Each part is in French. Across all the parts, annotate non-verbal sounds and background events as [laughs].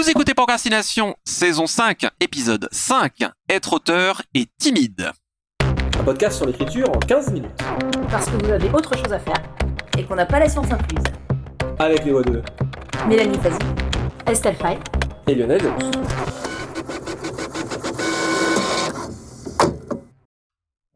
Vous écoutez Procrastination, saison 5, épisode 5, être auteur et timide. Un podcast sur l'écriture en 15 minutes. Parce que vous avez autre chose à faire et qu'on n'a pas la science incluse. Avec les voix de Mélanie Fazi, Estelle Fay. et Lionel.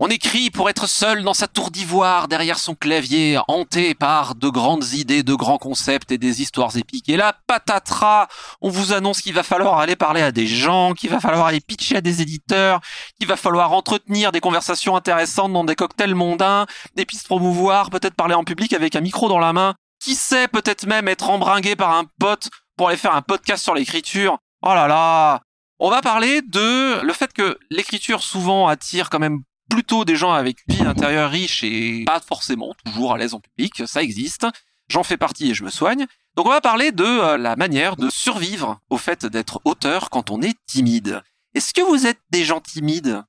On écrit pour être seul dans sa tour d'ivoire, derrière son clavier, hanté par de grandes idées, de grands concepts et des histoires épiques. Et là, patatras, on vous annonce qu'il va falloir aller parler à des gens, qu'il va falloir aller pitcher à des éditeurs, qu'il va falloir entretenir des conversations intéressantes dans des cocktails mondains, des pistes promouvoir, peut-être parler en public avec un micro dans la main. Qui sait, peut-être même être embringué par un pote pour aller faire un podcast sur l'écriture. Oh là là On va parler de le fait que l'écriture souvent attire quand même plutôt des gens avec une vie intérieure riche et pas forcément toujours à l'aise en public, ça existe. J'en fais partie et je me soigne. Donc on va parler de euh, la manière de survivre au fait d'être auteur quand on est timide. Est-ce que vous êtes des gens timides?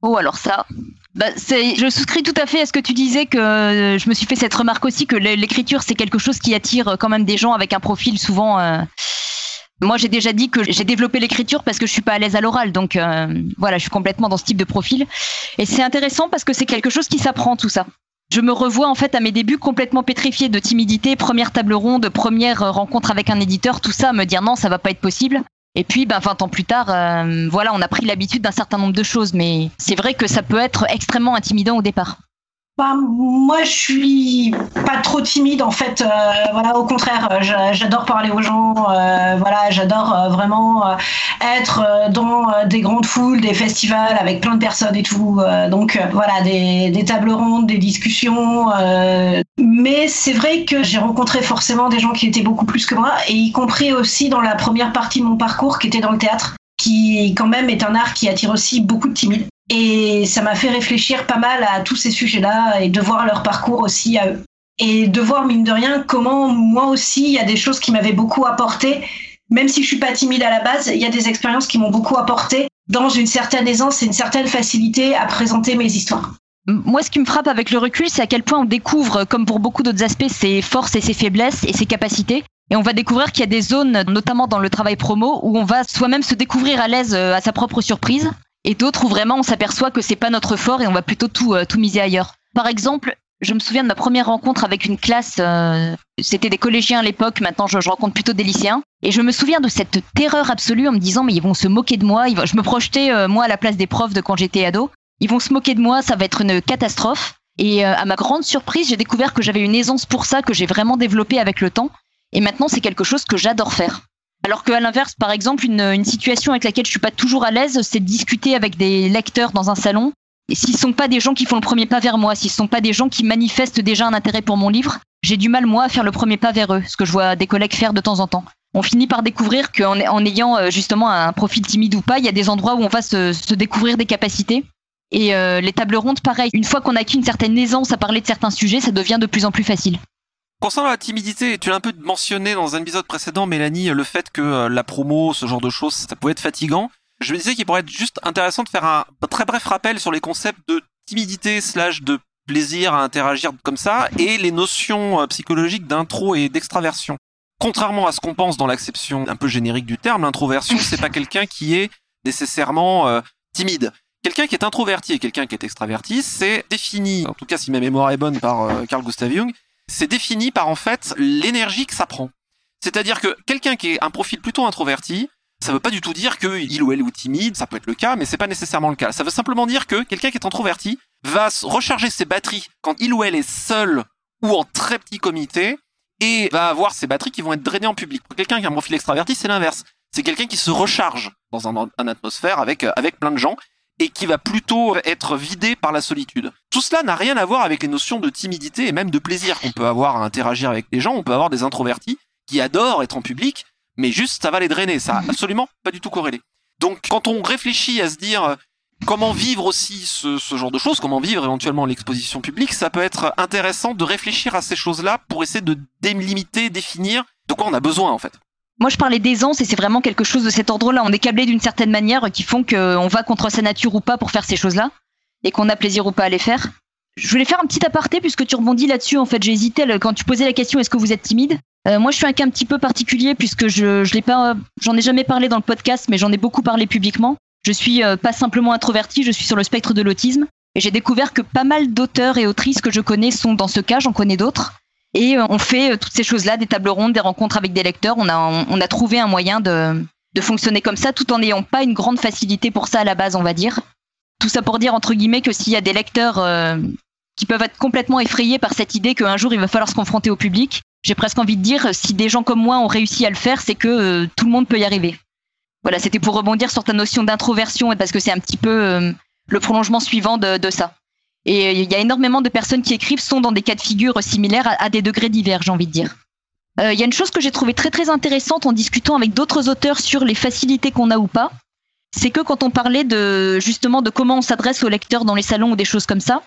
Oh, alors ça. Bah, je souscris tout à fait à ce que tu disais, que euh, je me suis fait cette remarque aussi, que l'é- l'écriture, c'est quelque chose qui attire euh, quand même des gens avec un profil souvent. Moi, j'ai déjà dit que j'ai développé l'écriture parce que je suis pas à l'aise à l'oral, donc euh, voilà, je suis complètement dans ce type de profil. Et c'est intéressant parce que c'est quelque chose qui s'apprend tout ça. Je me revois en fait à mes débuts complètement pétrifiée de timidité, première table ronde, première euh, rencontre avec un éditeur, tout ça, me dire non, ça va pas être possible. Et puis, ben, 20 ans plus tard, euh, voilà, on a pris l'habitude d'un certain nombre de choses, mais c'est vrai que ça peut être extrêmement intimidant au départ. Bah, moi, je suis pas trop timide en fait. euh, voilà, au contraire, euh, j'a- j'adore parler aux gens. euh, voilà, j'adore euh, vraiment euh, être dans des grandes foules, des festivals avec plein de personnes et tout. donc voilà, des, des tables rondes, des discussions. mais c'est vrai que j'ai rencontré forcément des gens qui étaient beaucoup plus que moi, et y compris aussi dans la première partie de mon parcours qui était dans le théâtre, qui quand même est un art qui attire aussi beaucoup de timides. Et ça m'a fait réfléchir pas mal à tous ces sujets-là et de voir leur parcours aussi à eux. Et de voir, mine de rien, comment moi aussi, il y a des choses qui m'avaient beaucoup apporté. Même si je suis pas timide à la base, il y a des expériences qui m'ont beaucoup apporté dans une certaine aisance et une certaine facilité à présenter mes histoires. Moi, ce qui me frappe avec le recul, c'est à quel point on découvre, comme pour beaucoup d'autres aspects, ses forces et ses faiblesses et ses capacités. Et on va découvrir qu'il y a des zones, notamment dans le travail promo, où on va soi-même se découvrir à l'aise euh, à sa propre surprise, et d'autres où vraiment on s'aperçoit que c'est pas notre fort et on va plutôt tout, euh, tout miser ailleurs. Par exemple, je me souviens de ma première rencontre avec une classe, euh, c'était des collégiens à l'époque, maintenant je, je rencontre plutôt des lycéens, et je me souviens de cette terreur absolue en me disant mais ils vont se moquer de moi, ils vont- je me projetais euh, moi à la place des profs de quand j'étais ado, ils vont se moquer de moi, ça va être une catastrophe. Et euh, à ma grande surprise, j'ai découvert que j'avais une aisance pour ça que j'ai vraiment développée avec le temps. Et maintenant, c'est quelque chose que j'adore faire. Alors qu'à l'inverse, par exemple, une, une situation avec laquelle je suis pas toujours à l'aise, c'est de discuter avec des lecteurs dans un salon. Et s'ils sont pas des gens qui font le premier pas vers moi, s'ils sont pas des gens qui manifestent déjà un intérêt pour mon livre, j'ai du mal moi à faire le premier pas vers eux, ce que je vois des collègues faire de temps en temps. On finit par découvrir qu'en en ayant euh, justement un profil timide ou pas, il y a des endroits où on va se, se découvrir des capacités. Et euh, les tables rondes, pareil. Une fois qu'on a acquis une certaine aisance à parler de certains sujets, ça devient de plus en plus facile. Concernant la timidité, tu l'as un peu mentionné dans un épisode précédent, Mélanie, le fait que euh, la promo, ce genre de choses, ça pouvait être fatigant. Je me disais qu'il pourrait être juste intéressant de faire un très bref rappel sur les concepts de timidité slash de plaisir à interagir comme ça et les notions euh, psychologiques d'intro et d'extraversion. Contrairement à ce qu'on pense dans l'acception un peu générique du terme, l'introversion, c'est pas quelqu'un qui est nécessairement euh, timide. Quelqu'un qui est introverti et quelqu'un qui est extraverti, c'est défini, en tout cas si ma mémoire est bonne par Carl Gustav Jung, c'est défini par en fait l'énergie que ça prend. C'est-à-dire que quelqu'un qui est un profil plutôt introverti, ça veut pas du tout dire que il ou elle est timide, ça peut être le cas, mais c'est pas nécessairement le cas. Ça veut simplement dire que quelqu'un qui est introverti va recharger ses batteries quand il ou elle est seul ou en très petit comité et va avoir ses batteries qui vont être drainées en public. Pour quelqu'un qui a un profil extraverti, c'est l'inverse. C'est quelqu'un qui se recharge dans un, un atmosphère avec, euh, avec plein de gens et qui va plutôt être vidé par la solitude. Tout cela n'a rien à voir avec les notions de timidité et même de plaisir qu'on peut avoir à interagir avec les gens. On peut avoir des introvertis qui adorent être en public, mais juste ça va les drainer. Ça a [laughs] absolument pas du tout corrélé. Donc quand on réfléchit à se dire euh, comment vivre aussi ce, ce genre de choses, comment vivre éventuellement l'exposition publique, ça peut être intéressant de réfléchir à ces choses-là pour essayer de délimiter, définir de quoi on a besoin en fait. Moi, je parlais d'aisance et c'est vraiment quelque chose de cet ordre-là. On est câblé d'une certaine manière qui font qu'on va contre sa nature ou pas pour faire ces choses-là et qu'on a plaisir ou pas à les faire. Je voulais faire un petit aparté puisque tu rebondis là-dessus. En fait, j'ai hésité quand tu posais la question est-ce que vous êtes timide? Euh, moi, je suis un cas un petit peu particulier puisque je, je l'ai pas, j'en ai jamais parlé dans le podcast, mais j'en ai beaucoup parlé publiquement. Je suis euh, pas simplement introvertie, je suis sur le spectre de l'autisme et j'ai découvert que pas mal d'auteurs et autrices que je connais sont dans ce cas. J'en connais d'autres. Et euh, on fait toutes ces choses-là, des tables rondes, des rencontres avec des lecteurs. On a, on, a trouvé un moyen de, de fonctionner comme ça, tout en n'ayant pas une grande facilité pour ça à la base, on va dire. Tout ça pour dire entre guillemets que s'il y a des lecteurs euh, qui peuvent être complètement effrayés par cette idée qu'un jour il va falloir se confronter au public, j'ai presque envie de dire si des gens comme moi ont réussi à le faire, c'est que euh, tout le monde peut y arriver. Voilà, c'était pour rebondir sur ta notion d'introversion parce que c'est un petit peu euh, le prolongement suivant de, de ça. Et il y a énormément de personnes qui écrivent sont dans des cas de figure similaires à, des degrés divers, j'ai envie de dire. Il y a une chose que j'ai trouvé très très intéressante en discutant avec d'autres auteurs sur les facilités qu'on a ou pas, c'est que quand on parlait de justement de comment on s'adresse aux lecteurs dans les salons ou des choses comme ça,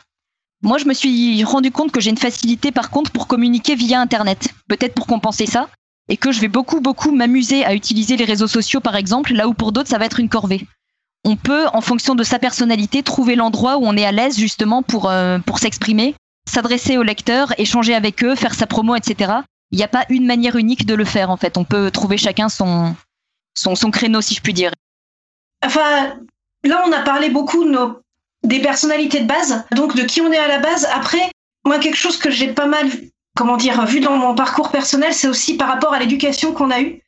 moi je me suis rendu compte que j'ai une facilité par contre pour communiquer via internet, peut-être pour compenser ça, et que je vais beaucoup beaucoup m'amuser à utiliser les réseaux sociaux par exemple, là où pour d'autres ça va être une corvée. On peut, en fonction de sa personnalité, trouver l'endroit où on est à l'aise justement pour, euh, pour s'exprimer, s'adresser aux lecteurs, échanger avec eux, faire sa promo, etc. Il n'y a pas une manière unique de le faire en fait. On peut trouver chacun son, son, son créneau si je puis dire. Enfin, là, on a parlé beaucoup de des personnalités de base, donc de qui on est à la base. Après, moi, quelque chose que j'ai pas mal, comment dire, vu dans mon parcours personnel, c'est aussi par rapport à l'éducation qu'on a eue,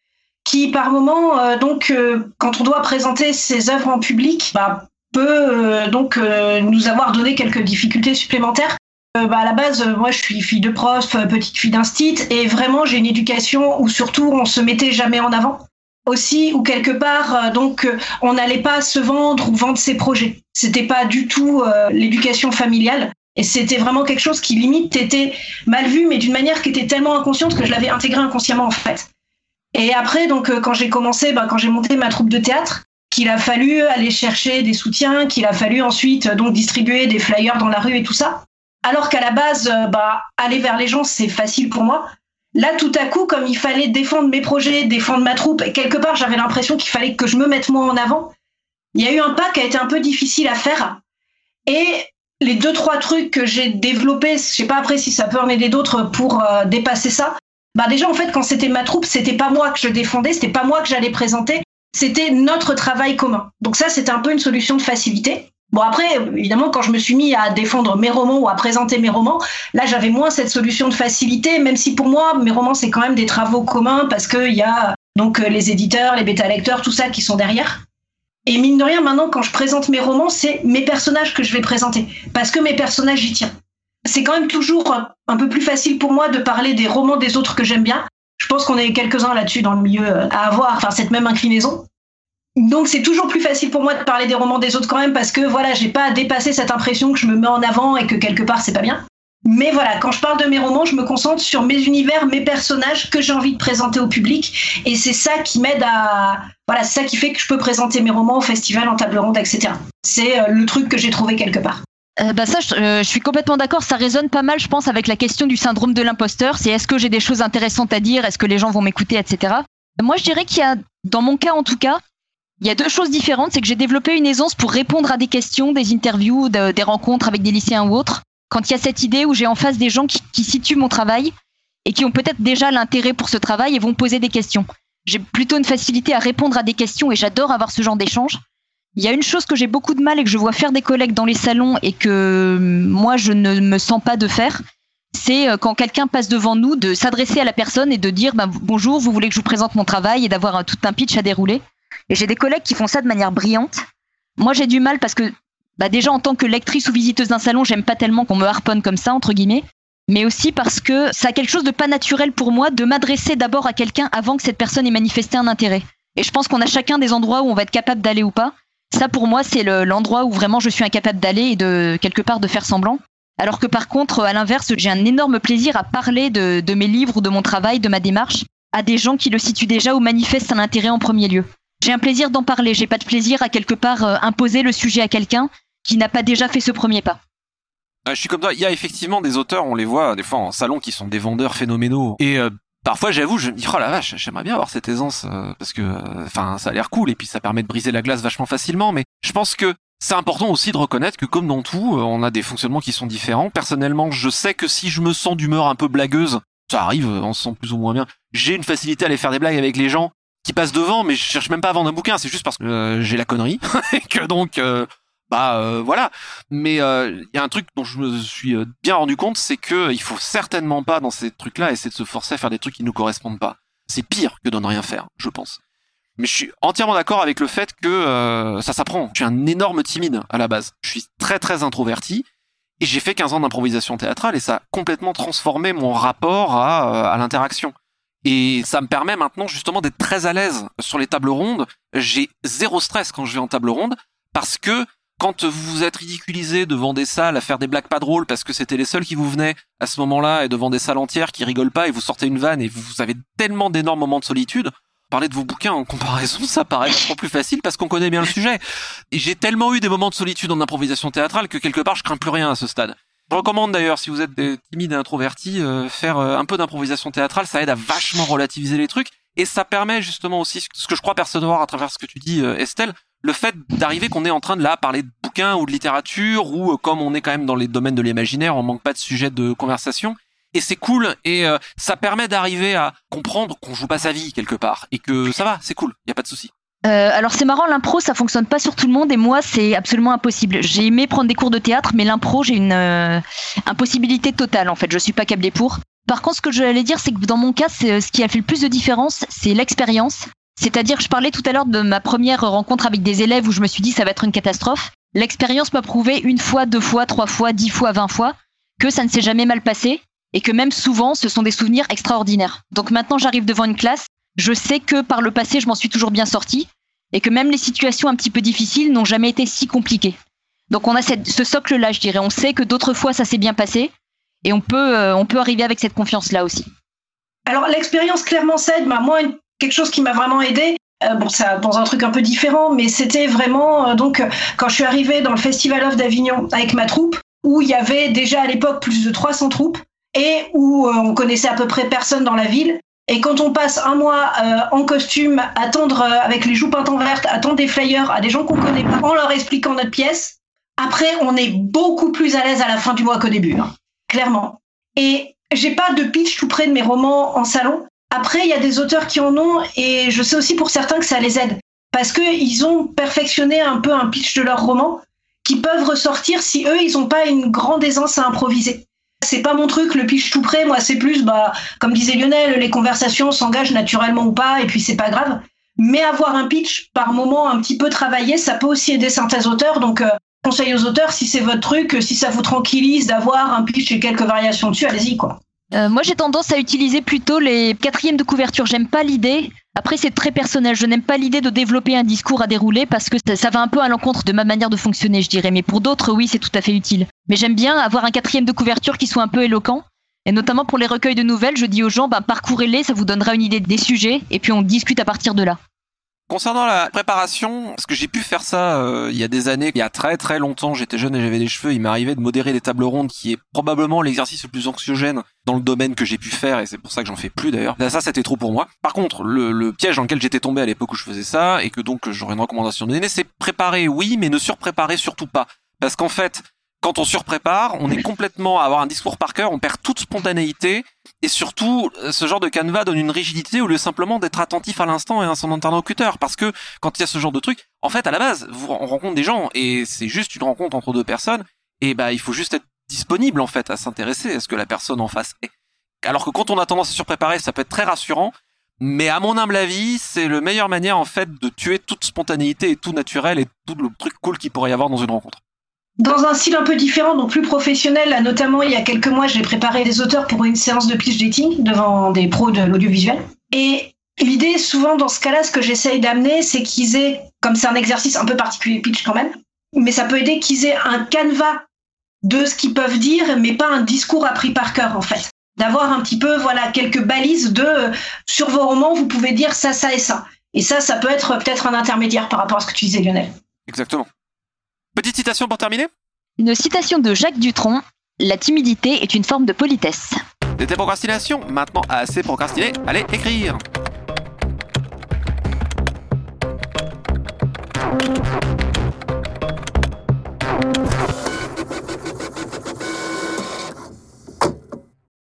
qui par moment, euh, donc, euh, quand on doit présenter ses œuvres en public, bah, peut euh, donc nous avoir donné quelques difficultés supplémentaires. Bah, à la base, moi, je suis fille de prof, petite fille d'instit, et vraiment, j'ai une éducation où surtout on se mettait jamais en avant aussi où quelque part donc on n'allait pas se vendre ou vendre ses projets. C'était pas du tout l'éducation familiale et c'était vraiment quelque chose qui limite était mal vu mais d'une manière qui était tellement inconsciente que je l'avais intégré inconsciemment en fait. Et après donc quand j'ai commencé bah, quand j'ai monté ma troupe de théâtre qu'il a fallu aller chercher des soutiens, qu'il a fallu ensuite donc distribuer des flyers dans la rue et tout ça. Alors qu'à la base, bah, aller vers les gens, c'est facile pour moi. Là, tout à coup, comme il fallait défendre mes projets, défendre ma troupe, et quelque part, j'avais l'impression qu'il fallait que je me mette moi en avant. Il y a eu un pas qui a été un peu difficile à faire. Et les deux, trois trucs que j'ai développés, je sais pas après si ça peut en aider d'autres pour euh, dépasser ça. Bah déjà, en fait, quand c'était ma troupe, c'était pas moi que je défendais, c'était pas moi que j'allais présenter, c'était notre travail commun. Donc ça, c'était un peu une solution de facilité. Bon après, évidemment, quand je me suis mis à défendre mes romans ou à présenter mes romans, là j'avais moins cette solution de facilité, même si pour moi mes romans c'est quand même des travaux communs parce qu'il y a donc euh, les éditeurs, les bêta lecteurs, tout ça qui sont derrière. Et mine de rien, maintenant quand je présente mes romans, c'est mes personnages que je vais présenter parce que mes personnages j'y tiens. C'est quand même toujours un peu plus facile pour moi de parler des romans des autres que j'aime bien. Je pense qu'on est quelques-uns là-dessus dans le milieu euh, à avoir enfin cette même inclinaison donc c'est toujours plus facile pour moi de parler des romans des autres quand même parce que voilà, j'ai pas à dépasser cette impression que je me mets en avant et que quelque part c'est pas bien. Mais voilà, quand je parle de mes romans, je me concentre sur mes univers, mes personnages que j'ai envie de présenter au public et c'est ça qui m'aide à voilà, c'est ça qui fait que je peux présenter mes romans au festival en table ronde, etc. C'est euh, le truc que j'ai trouvé quelque part. Euh, bah ça, je, euh, je, suis complètement d'accord. Ça résonne pas mal, je pense, avec la question du syndrome de l'imposteur. C'est est-ce que j'ai des choses intéressantes à dire? Est-ce que les gens vont m'écouter, etc. Moi, je dirais qu'il y a, dans mon cas en tout cas, il y a deux choses différentes, c'est que j'ai développé une aisance pour répondre à des questions, des interviews, de, des rencontres avec des lycéens ou autres. Quand il y a cette idée où j'ai en face des gens qui situent mon travail et qui ont peut-être déjà l'intérêt pour ce travail et vont poser des questions. J'ai plutôt une facilité à répondre à des questions et j'adore avoir ce genre d'échange. Il y a une chose que j'ai beaucoup de mal et que je vois faire des collègues dans les salons et que moi je ne me sens pas de faire, c'est euh, quand quelqu'un passe devant nous de s'adresser à la personne et de dire bah, bonjour, vous voulez que je vous présente mon travail et d'avoir tout un pitch à dérouler. Et j'ai des collègues qui font ça de manière brillante. Moi, j'ai du mal parce que, bah, déjà, en tant que lectrice ou visiteuse d'un salon, j'aime pas tellement qu'on me harponne comme ça, entre guillemets. Mais aussi parce que ça a quelque chose de pas naturel pour moi de m'adresser d'abord à quelqu'un avant que cette personne ait manifesté un intérêt. Et je pense qu'on a chacun des endroits où on va être capable d'aller ou pas. Ça, pour moi, c'est l'endroit où vraiment je suis incapable d'aller et de quelque part de faire semblant. Alors que par contre, à l'inverse, j'ai un énorme plaisir à parler de, mes livres ou de mon travail, de ma démarche, à des gens qui le situent déjà ou manifestent un intérêt en premier lieu. J'ai un plaisir d'en parler, j'ai pas de plaisir à quelque part euh, imposer le sujet à quelqu'un qui n'a pas déjà fait ce premier pas. je suis comme toi, il y a effectivement des auteurs, on les voit des fois en salon qui sont des vendeurs phénoménaux. Euh, parfois j'avoue, je me dis oh la vache, j'aimerais bien avoir cette aisance euh, parce que enfin ça a l'air cool et puis ça permet de briser la glace vachement facilement mais je pense que c'est important aussi de reconnaître que comme dans tout, on a des fonctionnements qui sont différents. Personnellement, je sais que si je me sens d'humeur un peu blagueuse, ça arrive, on se sent plus ou moins bien. J'ai une facilité à aller faire des blagues avec les gens qui passent devant, mais je cherche même pas à vendre un bouquin, c'est juste parce que euh, j'ai la connerie [laughs] et que donc euh, bah euh, voilà. Mais il y a un truc dont je me suis bien rendu compte, c'est que il faut certainement pas dans ces trucs-là essayer de se forcer à faire des trucs qui nous correspondent pas. C'est pire que de ne rien faire, je pense. Mais je suis entièrement d'accord avec le fait que ça s'apprend. Je suis un énorme timide à la base. Je suis très très introverti et j'ai fait 15 ans d'improvisation théâtrale et ça a complètement transformé mon rapport à, à l'interaction. Et ça me permet maintenant justement d'être très à l'aise sur les tables rondes. J'ai zéro stress quand je vais en table ronde parce que quand vous vous êtes ridiculisé devant des salles à faire des blagues pas drôles parce que c'était les seuls qui vous venaient à ce moment-là et devant des salles entières qui rigolent pas et vous sortez une vanne et vous avez tellement d'énormes moments de solitude, parler de vos bouquins en comparaison, ça paraît trop plus facile parce qu'on connaît bien le sujet. Et j'ai tellement eu des moments de solitude en improvisation théâtrale que quelque part je crains plus rien à ce stade. Je recommande d'ailleurs, si vous êtes timide et introverti, euh, faire euh, un peu d'improvisation théâtrale, ça aide à vachement relativiser les trucs et ça permet justement aussi ce que je crois percevoir à travers ce que tu dis, euh, Estelle, le fait d'arriver qu'on est en train de là parler de bouquins ou de littérature ou comme on est quand même dans les domaines de l'imaginaire, on manque pas de sujet de conversation et c'est cool et ça permet d'arriver à comprendre qu'on joue pas sa vie quelque part et que ça va, c'est cool, y a pas de souci. Euh, alors c'est marrant, l'impro ça fonctionne pas sur tout le monde et moi c'est absolument impossible. J'ai aimé prendre des cours de théâtre, mais l'impro j'ai une euh, impossibilité totale en fait. Je suis pas câblée pour. Par contre, ce que je allais dire, c'est que dans mon cas, ce qui a fait le plus de différence, c'est l'expérience. C'est-à-dire, je parlais tout à l'heure de ma première rencontre avec des élèves où je me suis dit ça va être une catastrophe. L'expérience m'a prouvé une fois, deux fois, trois fois, dix fois, vingt fois que ça ne s'est jamais mal passé et que même souvent ce sont des souvenirs extraordinaires. Donc maintenant j'arrive devant une classe, je sais que par le passé je m'en suis toujours bien sortie et que même les situations un petit peu difficiles n'ont jamais été si compliquées. Donc on a ce socle-là, je dirais. On sait que d'autres fois ça s'est bien passé et on peut, euh, on peut arriver avec cette confiance-là aussi. Alors l'expérience clairement s'aide. Moi, quelque chose qui m'a vraiment aidé, euh, bon, ça, dans un truc un peu différent, mais c'était vraiment euh, donc quand je suis arrivée dans le Festival of d'Avignon avec ma troupe, où il y avait déjà à l'époque plus de 300 troupes et où on connaissait à peu près personne dans la ville. Et quand on passe un mois euh, en costume, attendre euh, avec les joues peintes en verte, attendre des flyers à des gens qu'on connaît pas, en leur expliquant notre pièce, après on est beaucoup plus à l'aise à la fin du mois qu'au début, hein, clairement. Et j'ai pas de pitch tout près de mes romans en salon. Après, il y a des auteurs qui en ont, et je sais aussi pour certains que ça les aide, parce que ils ont perfectionné un peu un pitch de leur roman qui peuvent ressortir si eux ils ont pas une grande aisance à improviser. C'est pas mon truc, le pitch tout près. Moi, c'est plus, bah, comme disait Lionel, les conversations s'engagent naturellement ou pas, et puis c'est pas grave. Mais avoir un pitch par moment un petit peu travaillé, ça peut aussi aider certains auteurs. Donc, euh, conseil aux auteurs, si c'est votre truc, si ça vous tranquillise d'avoir un pitch et quelques variations dessus, allez-y, quoi. Euh, moi, j'ai tendance à utiliser plutôt les quatrièmes de couverture. J'aime pas l'idée. Après, c'est très personnel. Je n'aime pas l'idée de développer un discours à dérouler parce que ça, va un peu à l'encontre de ma manière de fonctionner, je dirais. Mais pour d'autres, oui, c'est tout à fait utile. Mais j'aime bien avoir un quatrième de couverture qui soit un peu éloquent. Et notamment pour les recueils de nouvelles, je dis aux gens, bah, parcourez-les, ça vous donnera une idée des sujets, et puis on discute à partir de là. Concernant la préparation, parce que j'ai pu faire ça euh, il y a des années, il y a très très longtemps, j'étais jeune et j'avais des cheveux, il m'arrivait de modérer des tables rondes, qui est probablement l'exercice le plus anxiogène dans le domaine que j'ai pu faire, et c'est pour ça que j'en fais plus d'ailleurs. ça, c'était trop pour moi. Par contre, le, le piège dans lequel j'étais tombé à l'époque où je faisais ça, et que donc j'aurais une recommandation de donner, c'est préparer, oui, mais ne surpréparer surtout pas. Parce qu'en fait, quand on surprépare, on est complètement à avoir un discours par cœur, on perd toute spontanéité, et surtout, ce genre de canevas donne une rigidité au lieu simplement d'être attentif à l'instant et à son interlocuteur. Parce que quand il y a ce genre de truc, en fait, à la base, on rencontre des gens, et c'est juste une rencontre entre deux personnes, et bah il faut juste être disponible en fait à s'intéresser à ce que la personne en face est. Alors que quand on a tendance à surpréparer, ça peut être très rassurant, mais à mon humble avis, c'est la meilleure manière en fait de tuer toute spontanéité et tout naturel et tout le truc cool qu'il pourrait y avoir dans une rencontre dans un style un peu différent, donc plus professionnel. Là, notamment, il y a quelques mois, j'ai préparé des auteurs pour une séance de pitch dating devant des pros de l'audiovisuel. Et l'idée, souvent, dans ce cas-là, ce que j'essaye d'amener, c'est qu'ils aient, comme c'est un exercice un peu particulier pitch quand même, mais ça peut aider qu'ils aient un canevas de ce qu'ils peuvent dire, mais pas un discours appris par cœur, en fait. D'avoir un petit peu, voilà, quelques balises de, euh, sur vos romans, vous pouvez dire ça, ça et ça. Et ça, ça peut être peut-être un intermédiaire par rapport à ce que tu disais, Lionel. Exactement. Petite citation pour terminer? Une citation de Jacques Dutronc La timidité est une forme de politesse. C'était procrastination, maintenant assez procrastiné, allez écrire